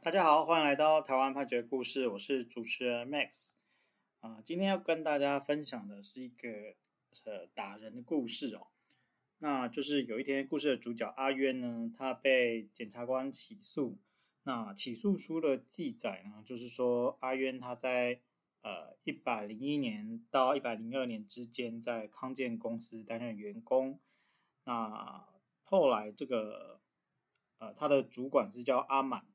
大家好，欢迎来到台湾判决故事，我是主持人 Max。啊、今天要跟大家分享的是一个呃打人的故事哦。那就是有一天，故事的主角阿渊呢，他被检察官起诉。那起诉书的记载呢，就是说阿渊他在呃一百零一年到一百零二年之间，在康健公司担任员工。那后来这个呃他的主管是叫阿满。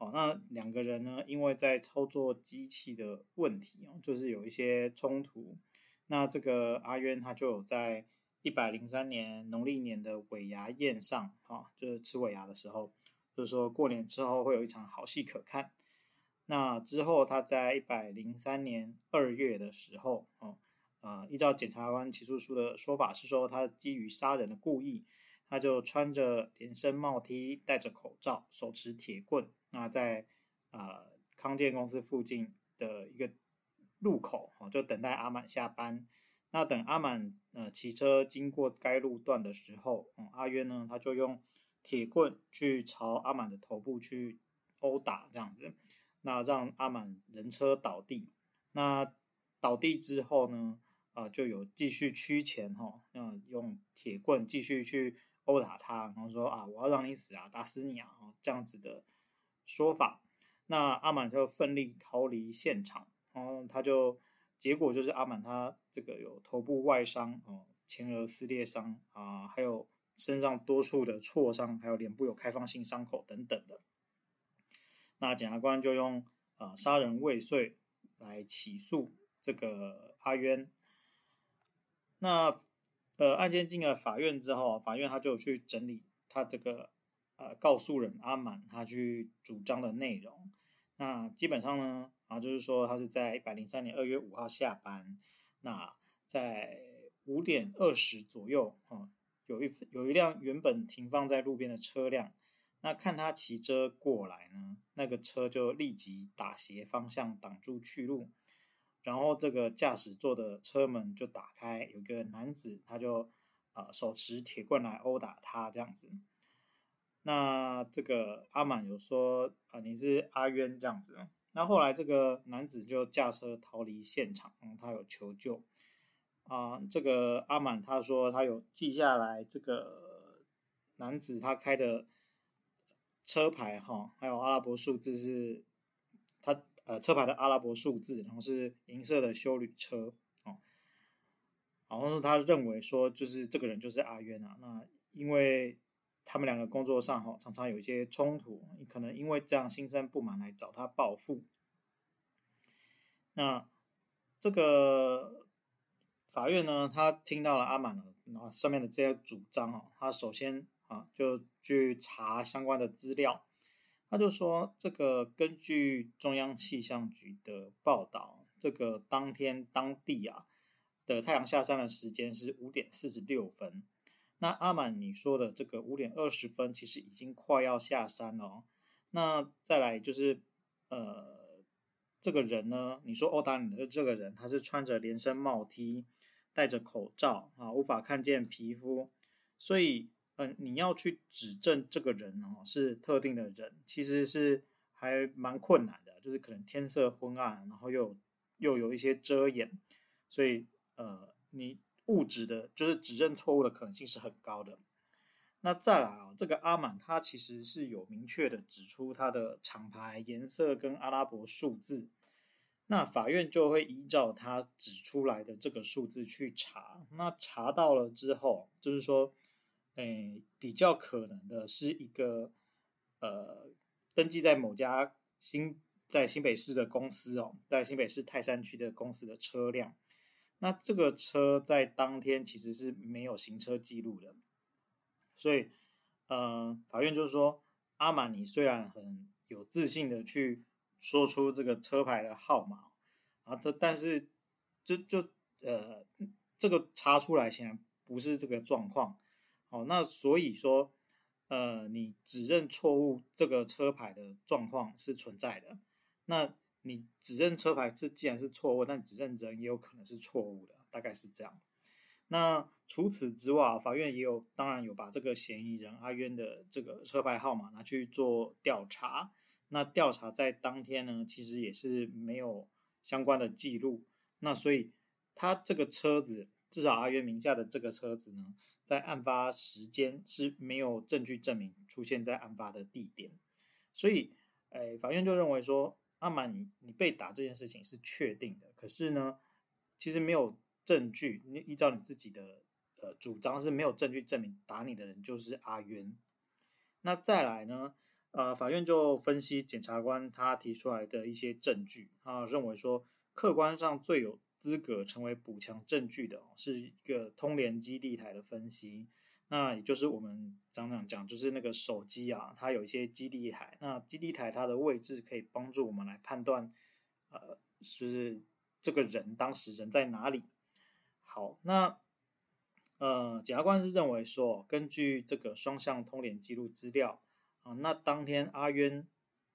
好，那两个人呢，因为在操作机器的问题哦，就是有一些冲突。那这个阿渊他就有在一百零三年农历年的尾牙宴上，哈，就是吃尾牙的时候，就是说过年之后会有一场好戏可看。那之后他在一百零三年二月的时候，哦，呃，依照检察官起诉书的说法是说，他基于杀人的故意，他就穿着连身帽 T，戴着口罩，手持铁棍。那在呃康健公司附近的一个路口，哦，就等待阿满下班。那等阿满呃骑车经过该路段的时候，嗯，阿渊呢，他就用铁棍去朝阿满的头部去殴打，这样子，那让阿满人车倒地。那倒地之后呢，啊、就有继续趋前哈，嗯，用铁棍继续去殴打他，然后说啊，我要让你死啊，打死你啊，这样子的。说法，那阿满就奋力逃离现场，然后他就结果就是阿满他这个有头部外伤哦，前额撕裂伤啊，还有身上多处的挫伤，还有脸部有开放性伤口等等的。那检察官就用啊杀人未遂来起诉这个阿渊。那呃案件进了法院之后，法院他就去整理他这个。呃，告诉人阿满他去主张的内容，那基本上呢，啊，就是说他是在一百零三年二月五号下班，那在五点二十左右，啊，有一有一辆原本停放在路边的车辆，那看他骑车过来呢，那个车就立即打斜方向挡住去路，然后这个驾驶座的车门就打开，有个男子他就呃手持铁棍来殴打他这样子。那这个阿满有说啊，你是阿渊这样子。那后来这个男子就驾车逃离现场，嗯，他有求救啊。这个阿满他说他有记下来这个男子他开的车牌哈，还有阿拉伯数字是他呃车牌的阿拉伯数字，然后是银色的修旅车哦。然后他认为说就是这个人就是阿渊啊。那因为他们两个工作上哈常常有一些冲突，你可能因为这样心生不满来找他报复。那这个法院呢，他听到了阿满然后上面的这些主张哈，他首先啊就去查相关的资料，他就说这个根据中央气象局的报道，这个当天当地啊的太阳下山的时间是五点四十六分。那阿满，你说的这个五点二十分，其实已经快要下山了哦。那再来就是，呃，这个人呢，你说殴打你的这个人，他是穿着连身帽 T，戴着口罩啊，无法看见皮肤，所以，嗯、你要去指证这个人哦是特定的人，其实是还蛮困难的，就是可能天色昏暗，然后又又有一些遮掩，所以，呃，你。误指的，就是指认错误的可能性是很高的。那再来啊，这个阿满他其实是有明确的指出他的厂牌颜色跟阿拉伯数字，那法院就会依照他指出来的这个数字去查。那查到了之后，就是说，诶，比较可能的是一个呃，登记在某家新在新北市的公司哦，在新北市泰山区的公司的车辆。那这个车在当天其实是没有行车记录的，所以，呃，法院就是说，阿玛尼虽然很有自信的去说出这个车牌的号码，啊，这但是就就呃，这个查出来显然不是这个状况，好，那所以说，呃，你指认错误这个车牌的状况是存在的，那。你指认车牌是既然是错误，但指认人也有可能是错误的，大概是这样。那除此之外，法院也有当然有把这个嫌疑人阿渊的这个车牌号码拿去做调查。那调查在当天呢，其实也是没有相关的记录。那所以他这个车子，至少阿渊名下的这个车子呢，在案发时间是没有证据证明出现在案发的地点。所以，诶，法院就认为说，阿满你你被打这件事情是确定的，可是呢，其实没有证据，你依照你自己的呃主张是没有证据证明打你的人就是阿渊。那再来呢？呃，法院就分析检察官他提出来的一些证据，啊，认为说客观上最有资格成为补强证据的，是一个通联基地台的分析。那也就是我们常常讲，就是那个手机啊，它有一些基地台，那基地台它的位置可以帮助我们来判断，呃，是这个人当时人在哪里。好，那呃，检察官是认为说，根据这个双向通联记录资料。啊，那当天阿渊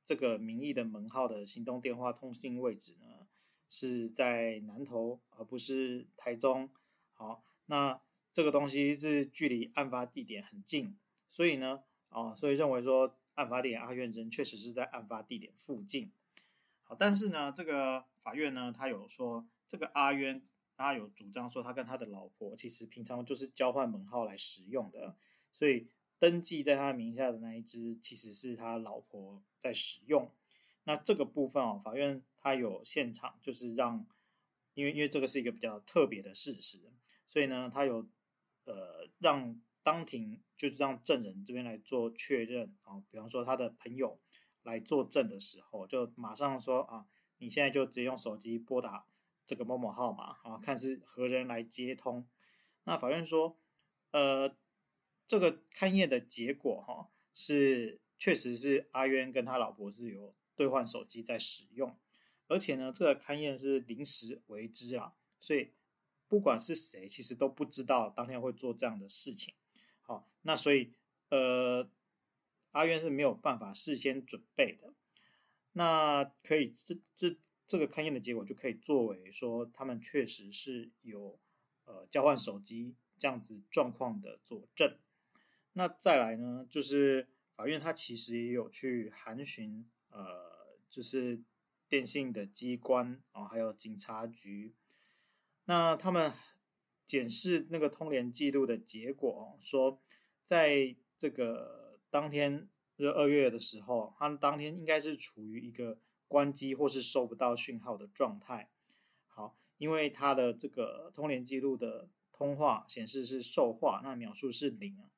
这个名义的门号的行动电话通信位置呢，是在南投，而不是台中。好，那这个东西是距离案发地点很近，所以呢，啊，所以认为说案发地点阿渊人确实是在案发地点附近。好，但是呢，这个法院呢，他有说这个阿渊，他有主张说他跟他的老婆其实平常就是交换门号来使用的，所以。登记在他名下的那一只，其实是他老婆在使用。那这个部分哦，法院他有现场，就是让，因为因为这个是一个比较特别的事实，所以呢，他有呃让当庭就是让证人这边来做确认啊。比方说他的朋友来作证的时候，就马上说啊，你现在就直接用手机拨打这个某某号码啊，看是何人来接通。那法院说，呃。这个勘验的结果，哈，是确实是阿渊跟他老婆是有兑换手机在使用，而且呢，这个勘验是临时为之啊，所以不管是谁，其实都不知道当天会做这样的事情。好，那所以呃，阿渊是没有办法事先准备的，那可以这这这个勘验的结果就可以作为说他们确实是有呃交换手机这样子状况的佐证。那再来呢，就是法院他其实也有去函询，呃，就是电信的机关啊，还有警察局。那他们检视那个通联记录的结果，说在这个当天，就二月的时候，他们当天应该是处于一个关机或是收不到讯号的状态。好，因为他的这个通联记录的通话显示是受话，那秒数是零啊。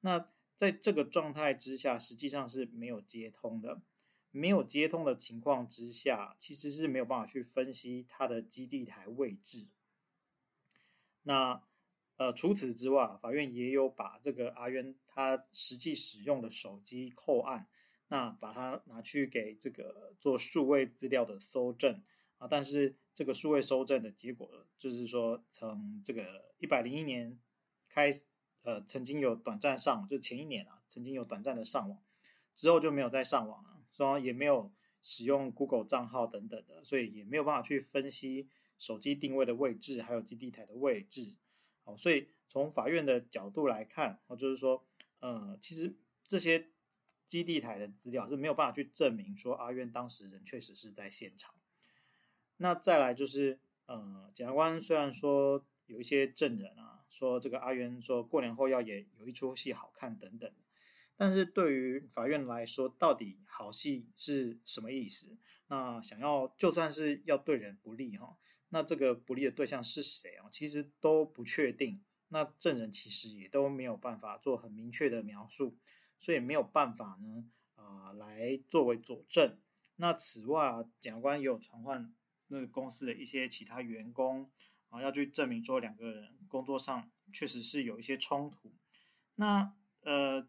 那在这个状态之下，实际上是没有接通的。没有接通的情况之下，其实是没有办法去分析它的基地台位置。那呃，除此之外，法院也有把这个阿渊他实际使用的手机扣案，那把它拿去给这个做数位资料的搜证啊。但是这个数位搜证的结果，就是说从这个一百零一年开始。呃，曾经有短暂上网，就前一年啊，曾经有短暂的上网，之后就没有再上网了，说也没有使用 Google 账号等等的，所以也没有办法去分析手机定位的位置，还有基地台的位置。好，所以从法院的角度来看，哦，就是说，呃，其实这些基地台的资料是没有办法去证明说阿渊当时人确实是在现场。那再来就是，呃，检察官虽然说有一些证人啊。说这个阿渊说过年后要演有一出戏好看等等，但是对于法院来说，到底好戏是什么意思？那想要就算是要对人不利哈，那这个不利的对象是谁啊？其实都不确定。那证人其实也都没有办法做很明确的描述，所以没有办法呢啊、呃、来作为佐证。那此外啊，检察官也有传唤那个公司的一些其他员工。啊，要去证明说两个人工作上确实是有一些冲突。那呃，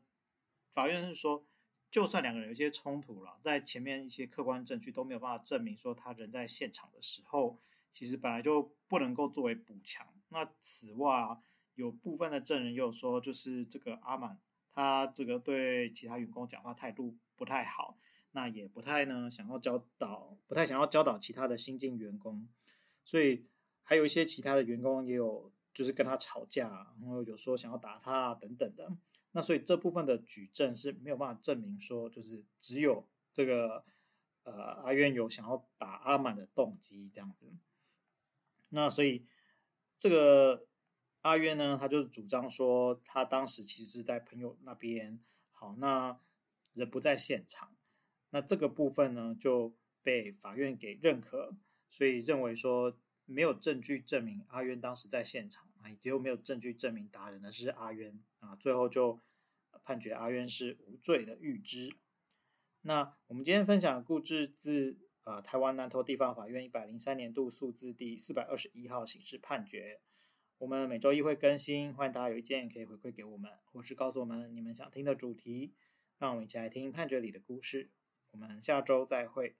法院是说，就算两个人有一些冲突了，在前面一些客观证据都没有办法证明说他人在现场的时候，其实本来就不能够作为补强。那此外，有部分的证人也有说，就是这个阿满他这个对其他员工讲话态度不太好，那也不太呢想要教导，不太想要教导其他的新进员工，所以。还有一些其他的员工也有，就是跟他吵架，然后有说想要打他等等的。那所以这部分的举证是没有办法证明说，就是只有这个呃阿渊有想要打阿满的动机这样子。那所以这个阿渊呢，他就主张说，他当时其实是在朋友那边。好，那人不在现场，那这个部分呢就被法院给认可，所以认为说没有证据证明阿渊当时在现场，啊，也就没有证据证明打人的是阿渊啊，最后就判决阿渊是无罪的预知。那我们今天分享的故事自呃台湾南投地方法院一百零三年度数字第四百二十一号刑事判决。我们每周一会更新，欢迎大家有意见可以回馈给我们，或是告诉我们你们想听的主题，让我们一起来听判决里的故事。我们下周再会。